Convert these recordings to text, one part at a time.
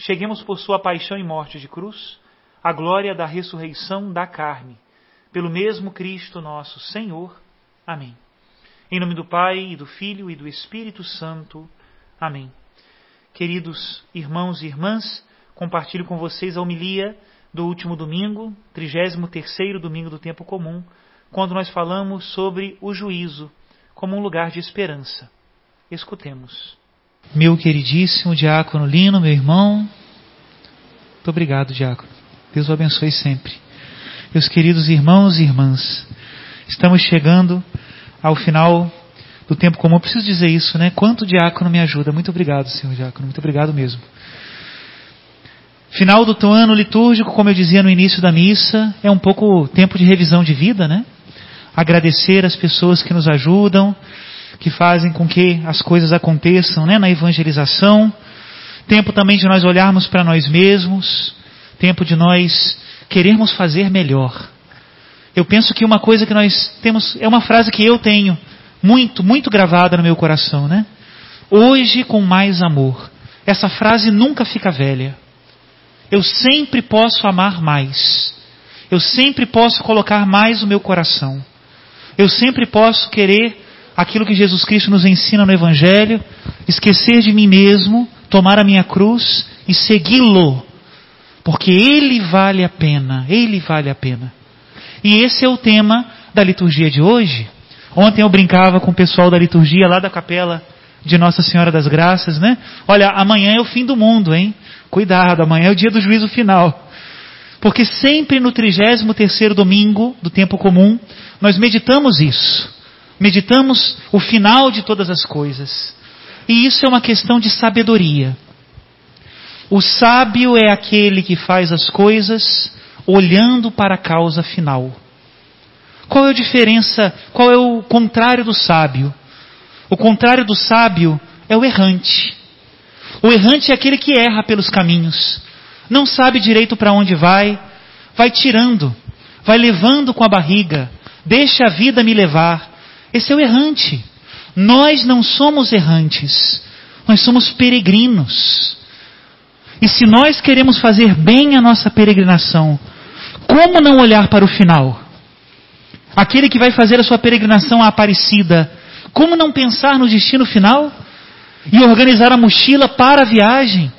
cheguemos por sua paixão e morte de cruz, à glória da ressurreição da carne, pelo mesmo Cristo nosso Senhor. Amém. Em nome do Pai, e do Filho e do Espírito Santo. Amém. Queridos irmãos e irmãs, compartilho com vocês a homilia do último domingo, 33º domingo do tempo comum, quando nós falamos sobre o juízo como um lugar de esperança. Escutemos. Meu queridíssimo diácono Lino, meu irmão, muito obrigado, diácono. Deus o abençoe sempre. Meus queridos irmãos e irmãs, estamos chegando ao final do tempo comum. Eu preciso dizer isso, né? Quanto diácono me ajuda. Muito obrigado, senhor diácono. Muito obrigado mesmo. Final do ano litúrgico, como eu dizia no início da missa, é um pouco tempo de revisão de vida, né? Agradecer as pessoas que nos ajudam, que fazem com que as coisas aconteçam né, na evangelização. Tempo também de nós olharmos para nós mesmos. Tempo de nós querermos fazer melhor. Eu penso que uma coisa que nós temos, é uma frase que eu tenho muito, muito gravada no meu coração, né? Hoje com mais amor. Essa frase nunca fica velha. Eu sempre posso amar mais. Eu sempre posso colocar mais o meu coração. Eu sempre posso querer aquilo que Jesus Cristo nos ensina no Evangelho, esquecer de mim mesmo, tomar a minha cruz e segui-lo, porque ele vale a pena, ele vale a pena. E esse é o tema da liturgia de hoje. Ontem eu brincava com o pessoal da liturgia lá da capela de Nossa Senhora das Graças, né? Olha, amanhã é o fim do mundo, hein? Cuidado, amanhã é o dia do juízo final. Porque sempre no 33 terceiro domingo do tempo comum, nós meditamos isso meditamos o final de todas as coisas. E isso é uma questão de sabedoria. O sábio é aquele que faz as coisas olhando para a causa final. Qual é a diferença? Qual é o contrário do sábio? O contrário do sábio é o errante. O errante é aquele que erra pelos caminhos, não sabe direito para onde vai, vai tirando, vai levando com a barriga, deixa a vida me levar, esse é o errante. Nós não somos errantes, nós somos peregrinos. E se nós queremos fazer bem a nossa peregrinação, como não olhar para o final? Aquele que vai fazer a sua peregrinação à Aparecida, como não pensar no destino final? E organizar a mochila para a viagem?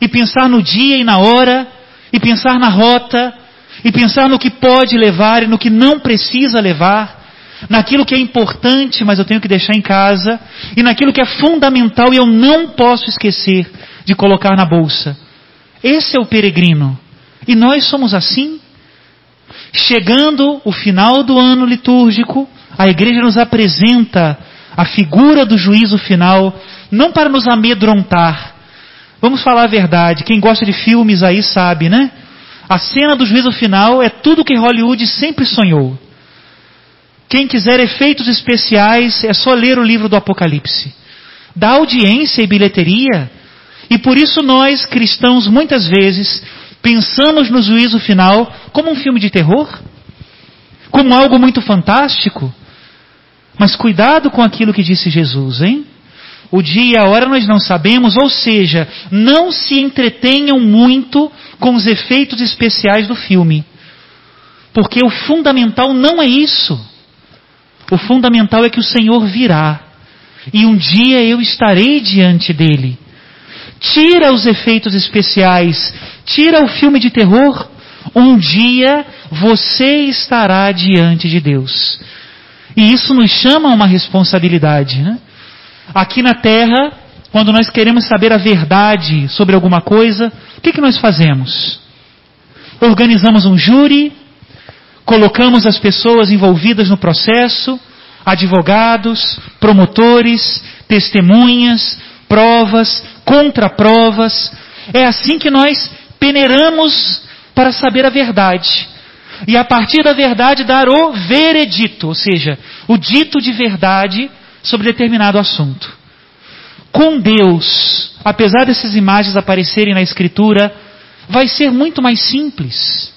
E pensar no dia e na hora? E pensar na rota? E pensar no que pode levar e no que não precisa levar? Naquilo que é importante, mas eu tenho que deixar em casa, e naquilo que é fundamental e eu não posso esquecer de colocar na bolsa. Esse é o peregrino. E nós somos assim. Chegando o final do ano litúrgico, a igreja nos apresenta a figura do juízo final, não para nos amedrontar. Vamos falar a verdade, quem gosta de filmes aí sabe, né? A cena do juízo final é tudo que Hollywood sempre sonhou. Quem quiser efeitos especiais, é só ler o livro do Apocalipse. Dá audiência e bilheteria. E por isso nós, cristãos, muitas vezes, pensamos no juízo final como um filme de terror, como algo muito fantástico. Mas cuidado com aquilo que disse Jesus, hein? O dia e a hora nós não sabemos, ou seja, não se entretenham muito com os efeitos especiais do filme. Porque o fundamental não é isso. O fundamental é que o Senhor virá. E um dia eu estarei diante dele. Tira os efeitos especiais, tira o filme de terror. Um dia você estará diante de Deus. E isso nos chama a uma responsabilidade. Né? Aqui na Terra, quando nós queremos saber a verdade sobre alguma coisa, o que, que nós fazemos? Organizamos um júri, colocamos as pessoas envolvidas no processo, advogados, promotores, testemunhas, provas, contraprovas. É assim que nós peneiramos para saber a verdade. E a partir da verdade dar o veredito, ou seja, o dito de verdade sobre determinado assunto. Com Deus, apesar dessas imagens aparecerem na Escritura, vai ser muito mais simples.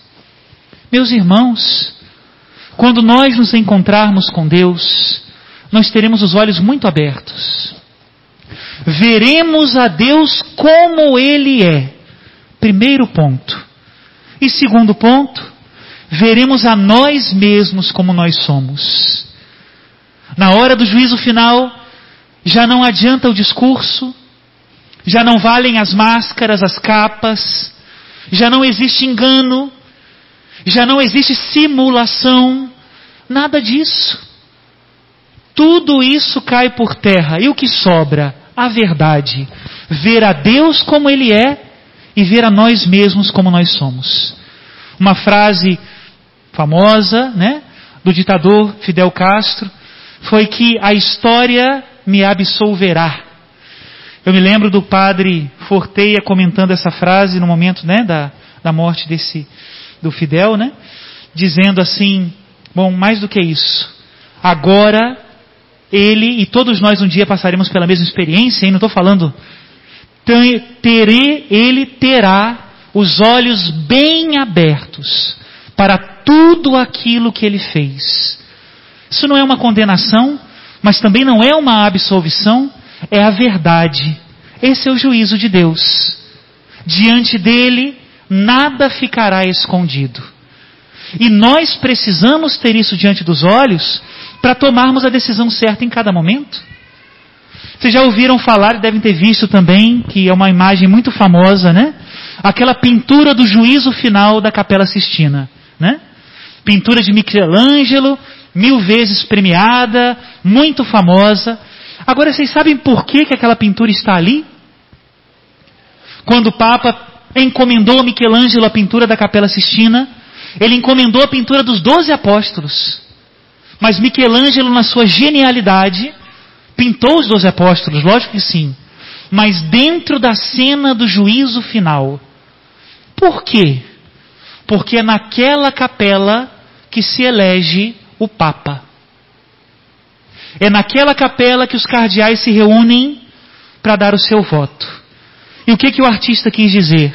Meus irmãos, quando nós nos encontrarmos com Deus, nós teremos os olhos muito abertos. Veremos a Deus como Ele é. Primeiro ponto. E segundo ponto, veremos a nós mesmos como nós somos. Na hora do juízo final, já não adianta o discurso, já não valem as máscaras, as capas, já não existe engano, já não existe simulação, nada disso. Tudo isso cai por terra. E o que sobra? A verdade. Ver a Deus como Ele é e ver a nós mesmos como nós somos. Uma frase famosa, né, do ditador Fidel Castro, foi que a história me absolverá. Eu me lembro do padre Forteia comentando essa frase no momento né, da, da morte desse, do Fidel, né, dizendo assim: bom, mais do que isso, agora ele e todos nós um dia passaremos pela mesma experiência, e não estou falando, terei, ele terá os olhos bem abertos para tudo aquilo que ele fez. Isso não é uma condenação, mas também não é uma absolvição, é a verdade. Esse é o juízo de Deus. Diante dele, nada ficará escondido. E nós precisamos ter isso diante dos olhos para tomarmos a decisão certa em cada momento. Vocês já ouviram falar e devem ter visto também, que é uma imagem muito famosa, né? Aquela pintura do juízo final da Capela Sistina, né? Pintura de Michelangelo, mil vezes premiada, muito famosa. Agora vocês sabem por que, que aquela pintura está ali? Quando o Papa encomendou a Michelangelo a pintura da Capela Sistina, ele encomendou a pintura dos doze apóstolos. Mas Michelangelo, na sua genialidade, pintou os doze apóstolos, lógico que sim. Mas dentro da cena do juízo final. Por quê? Porque é naquela capela que se elege o Papa. É naquela capela que os cardeais se reúnem para dar o seu voto. E o que, que o artista quis dizer?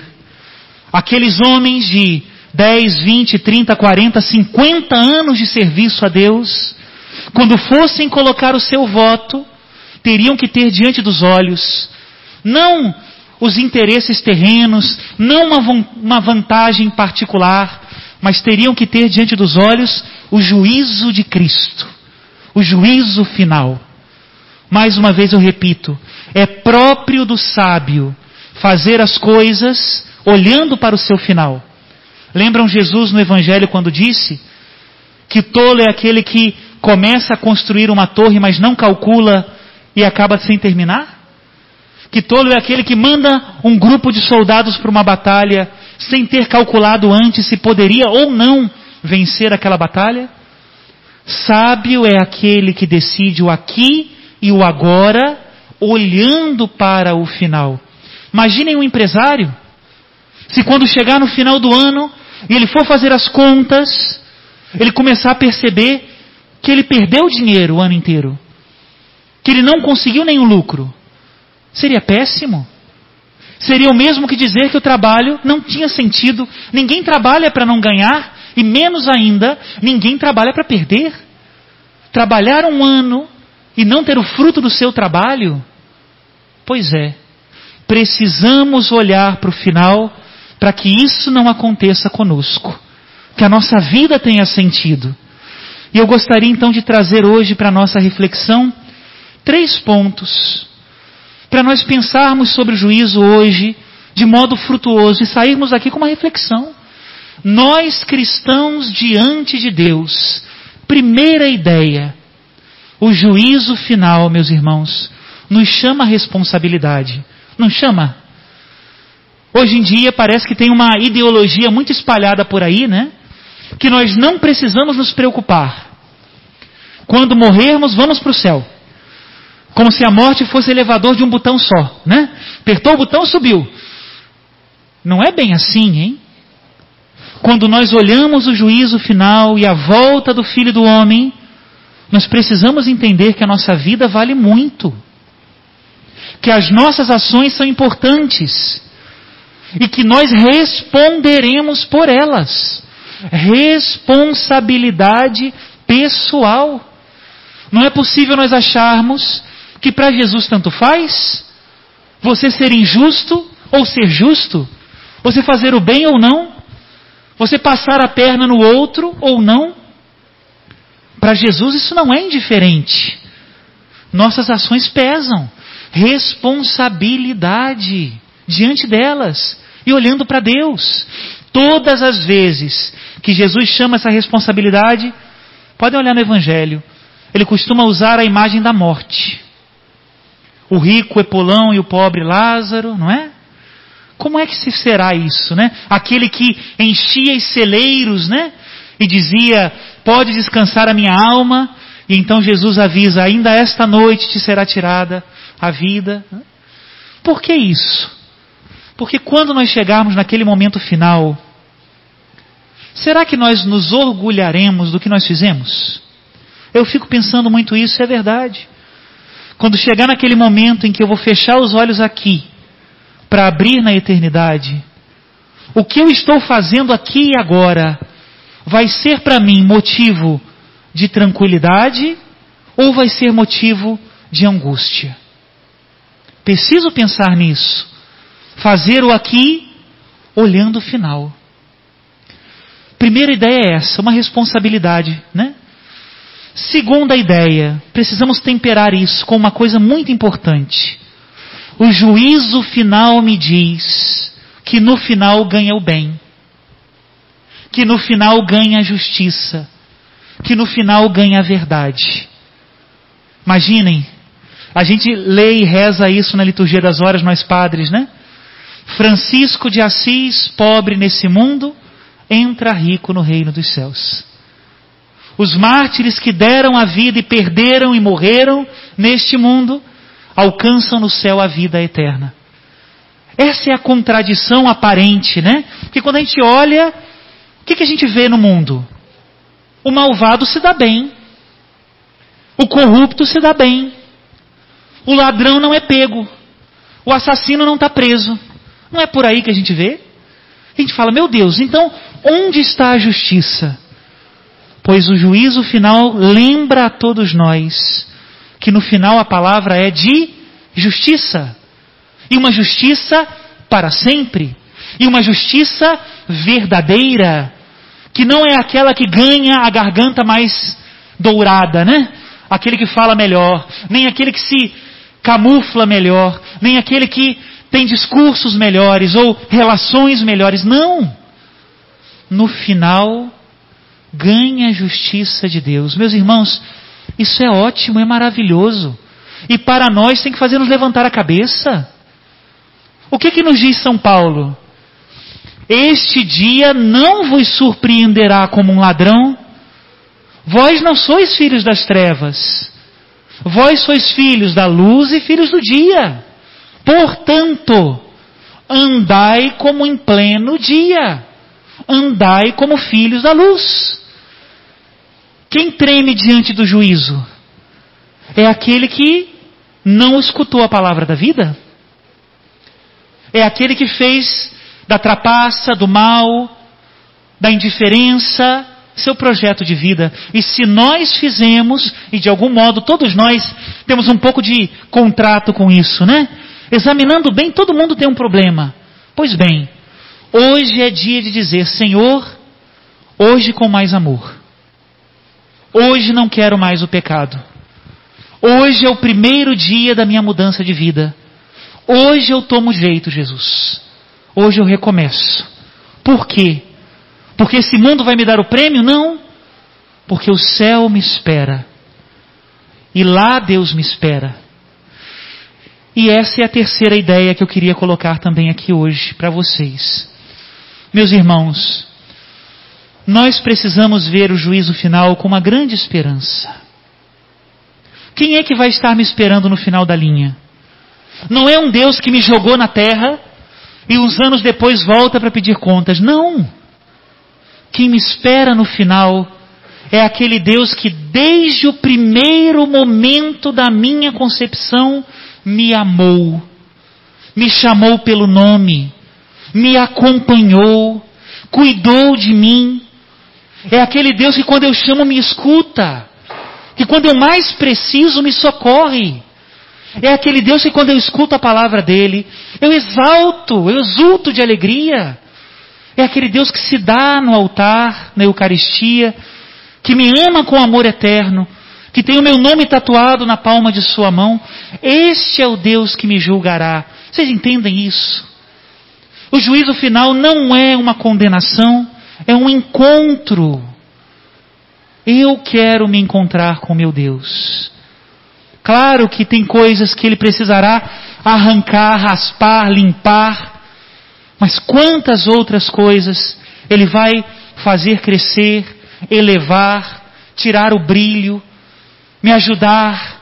Aqueles homens de 10, 20, 30, 40, 50 anos de serviço a Deus, quando fossem colocar o seu voto, teriam que ter diante dos olhos, não os interesses terrenos, não uma, uma vantagem particular, mas teriam que ter diante dos olhos o juízo de Cristo, o juízo final. Mais uma vez eu repito, é próprio do sábio fazer as coisas olhando para o seu final. Lembram Jesus no Evangelho quando disse que tolo é aquele que começa a construir uma torre, mas não calcula e acaba sem terminar? Que tolo é aquele que manda um grupo de soldados para uma batalha sem ter calculado antes se poderia ou não vencer aquela batalha? Sábio é aquele que decide o aqui e o agora, olhando para o final. Imaginem um empresário, se quando chegar no final do ano e ele for fazer as contas, ele começar a perceber que ele perdeu dinheiro o ano inteiro, que ele não conseguiu nenhum lucro. Seria péssimo. Seria o mesmo que dizer que o trabalho não tinha sentido. Ninguém trabalha para não ganhar, e menos ainda, ninguém trabalha para perder. Trabalhar um ano e não ter o fruto do seu trabalho? Pois é, precisamos olhar para o final para que isso não aconteça conosco. Que a nossa vida tenha sentido. E eu gostaria então de trazer hoje para a nossa reflexão três pontos para nós pensarmos sobre o juízo hoje de modo frutuoso e sairmos aqui com uma reflexão. Nós cristãos diante de Deus, primeira ideia, o juízo final, meus irmãos, nos chama a responsabilidade. Não chama? Hoje em dia parece que tem uma ideologia muito espalhada por aí, né? Que nós não precisamos nos preocupar. Quando morrermos, vamos para o céu. Como se a morte fosse elevador de um botão só, né? Apertou o botão, subiu. Não é bem assim, hein? Quando nós olhamos o juízo final e a volta do Filho do Homem, nós precisamos entender que a nossa vida vale muito. Que as nossas ações são importantes. E que nós responderemos por elas. Responsabilidade pessoal. Não é possível nós acharmos que para Jesus tanto faz você ser injusto ou ser justo, você fazer o bem ou não, você passar a perna no outro ou não. Para Jesus isso não é indiferente. Nossas ações pesam. Responsabilidade diante delas e olhando para Deus. Todas as vezes que Jesus chama essa responsabilidade, podem olhar no Evangelho, ele costuma usar a imagem da morte o rico Epolão e o pobre Lázaro, não é? Como é que se será isso, né? Aquele que enchia os celeiros, né? E dizia: Pode descansar a minha alma. E então Jesus avisa: Ainda esta noite te será tirada a vida. Por que isso? Porque quando nós chegarmos naquele momento final, será que nós nos orgulharemos do que nós fizemos? Eu fico pensando muito isso, é verdade. Quando chegar naquele momento em que eu vou fechar os olhos aqui, para abrir na eternidade, o que eu estou fazendo aqui e agora vai ser para mim motivo de tranquilidade ou vai ser motivo de angústia? Preciso pensar nisso. Fazer o aqui olhando o final. Primeira ideia é essa, uma responsabilidade, né? Segunda ideia, precisamos temperar isso com uma coisa muito importante. O juízo final me diz que no final ganha o bem, que no final ganha a justiça, que no final ganha a verdade. Imaginem, a gente lê e reza isso na liturgia das horas, nós padres, né? Francisco de Assis, pobre nesse mundo, entra rico no reino dos céus. Os mártires que deram a vida e perderam e morreram neste mundo, alcançam no céu a vida eterna. Essa é a contradição aparente, né? Porque quando a gente olha, o que, que a gente vê no mundo? O malvado se dá bem. O corrupto se dá bem. O ladrão não é pego. O assassino não está preso. Não é por aí que a gente vê? A gente fala, meu Deus, então onde está a justiça? Pois o juízo final lembra a todos nós que no final a palavra é de justiça. E uma justiça para sempre. E uma justiça verdadeira. Que não é aquela que ganha a garganta mais dourada, né? Aquele que fala melhor. Nem aquele que se camufla melhor. Nem aquele que tem discursos melhores ou relações melhores. Não! No final, ganha a justiça de Deus. Meus irmãos, isso é ótimo, é maravilhoso. E para nós tem que fazer nos levantar a cabeça. O que que nos diz São Paulo? Este dia não vos surpreenderá como um ladrão. Vós não sois filhos das trevas. Vós sois filhos da luz e filhos do dia. Portanto, andai como em pleno dia. Andai como filhos da luz. Quem treme diante do juízo? É aquele que não escutou a palavra da vida? É aquele que fez da trapaça, do mal, da indiferença, seu projeto de vida. E se nós fizemos, e de algum modo todos nós temos um pouco de contrato com isso, né? Examinando bem, todo mundo tem um problema. Pois bem, hoje é dia de dizer: Senhor, hoje com mais amor. Hoje não quero mais o pecado. Hoje é o primeiro dia da minha mudança de vida. Hoje eu tomo jeito, Jesus. Hoje eu recomeço. Por quê? Porque esse mundo vai me dar o prêmio? Não. Porque o céu me espera. E lá Deus me espera. E essa é a terceira ideia que eu queria colocar também aqui hoje para vocês. Meus irmãos, nós precisamos ver o juízo final com uma grande esperança. Quem é que vai estar me esperando no final da linha? Não é um Deus que me jogou na terra e uns anos depois volta para pedir contas. Não. Quem me espera no final é aquele Deus que desde o primeiro momento da minha concepção me amou, me chamou pelo nome, me acompanhou, cuidou de mim. É aquele Deus que quando eu chamo me escuta, que quando eu mais preciso me socorre. É aquele Deus que quando eu escuto a palavra dele, eu exalto, eu exulto de alegria. É aquele Deus que se dá no altar, na Eucaristia, que me ama com amor eterno, que tem o meu nome tatuado na palma de sua mão. Este é o Deus que me julgará. Vocês entendem isso? O juízo final não é uma condenação, é um encontro. Eu quero me encontrar com meu Deus. Claro que tem coisas que ele precisará arrancar, raspar, limpar, mas quantas outras coisas ele vai fazer crescer, elevar, tirar o brilho, me ajudar.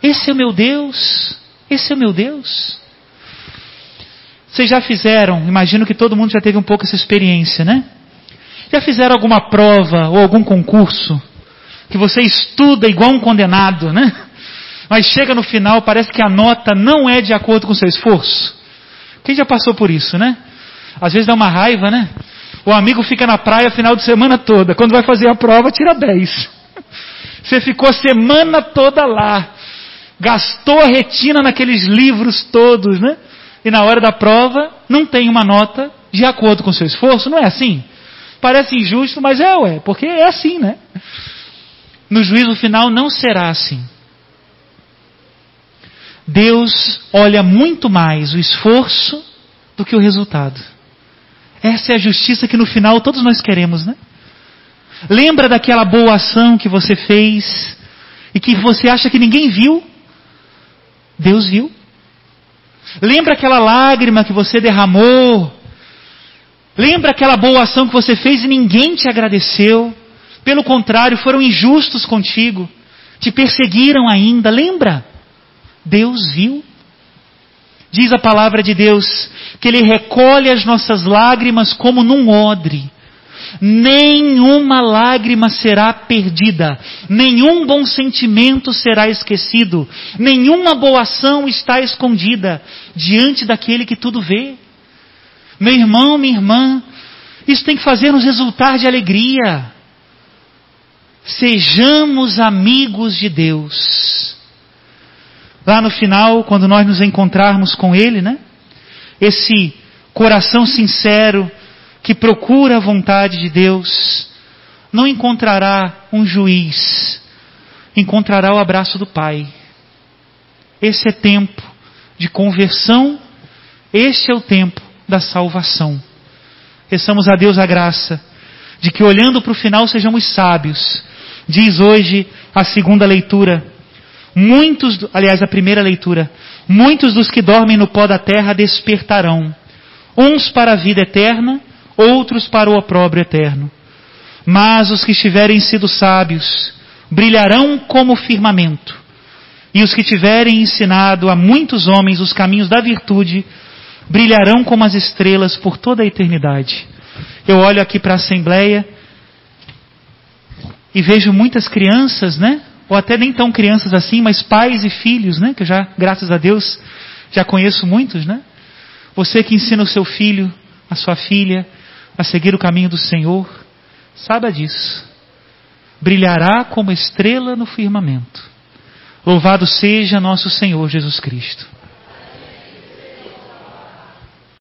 Esse é o meu Deus. Esse é o meu Deus. Vocês já fizeram, imagino que todo mundo já teve um pouco essa experiência, né? Já fizeram alguma prova ou algum concurso que você estuda igual um condenado, né? Mas chega no final, parece que a nota não é de acordo com o seu esforço. Quem já passou por isso, né? Às vezes dá uma raiva, né? O amigo fica na praia final de semana toda. Quando vai fazer a prova, tira 10. Você ficou a semana toda lá. Gastou a retina naqueles livros todos, né? E na hora da prova, não tem uma nota de acordo com o seu esforço. Não é assim? Parece injusto, mas é, ué, porque é assim, né? No juízo final não será assim. Deus olha muito mais o esforço do que o resultado. Essa é a justiça que no final todos nós queremos, né? Lembra daquela boa ação que você fez e que você acha que ninguém viu? Deus viu. Lembra aquela lágrima que você derramou? Lembra aquela boa ação que você fez e ninguém te agradeceu? Pelo contrário, foram injustos contigo, te perseguiram ainda. Lembra? Deus viu. Diz a palavra de Deus que Ele recolhe as nossas lágrimas como num odre. Nenhuma lágrima será perdida, nenhum bom sentimento será esquecido, nenhuma boa ação está escondida diante daquele que tudo vê. Meu irmão, minha irmã, isso tem que fazer-nos exultar de alegria. Sejamos amigos de Deus lá no final, quando nós nos encontrarmos com Ele, né? Esse coração sincero que procura a vontade de Deus, não encontrará um juiz, encontrará o abraço do Pai. Esse é tempo de conversão, este é o tempo da salvação. Peçamos a Deus a graça de que olhando para o final sejamos sábios. Diz hoje a segunda leitura Muitos, aliás, a primeira leitura, muitos dos que dormem no pó da terra despertarão, uns para a vida eterna, outros para o opróbrio eterno. Mas os que tiverem sido sábios brilharão como o firmamento, e os que tiverem ensinado a muitos homens os caminhos da virtude brilharão como as estrelas por toda a eternidade. Eu olho aqui para a Assembleia e vejo muitas crianças, né? Ou até nem tão crianças assim, mas pais e filhos, né? Que eu já, graças a Deus, já conheço muitos, né? Você que ensina o seu filho, a sua filha, a seguir o caminho do Senhor, saiba disso. Brilhará como estrela no firmamento. Louvado seja nosso Senhor Jesus Cristo.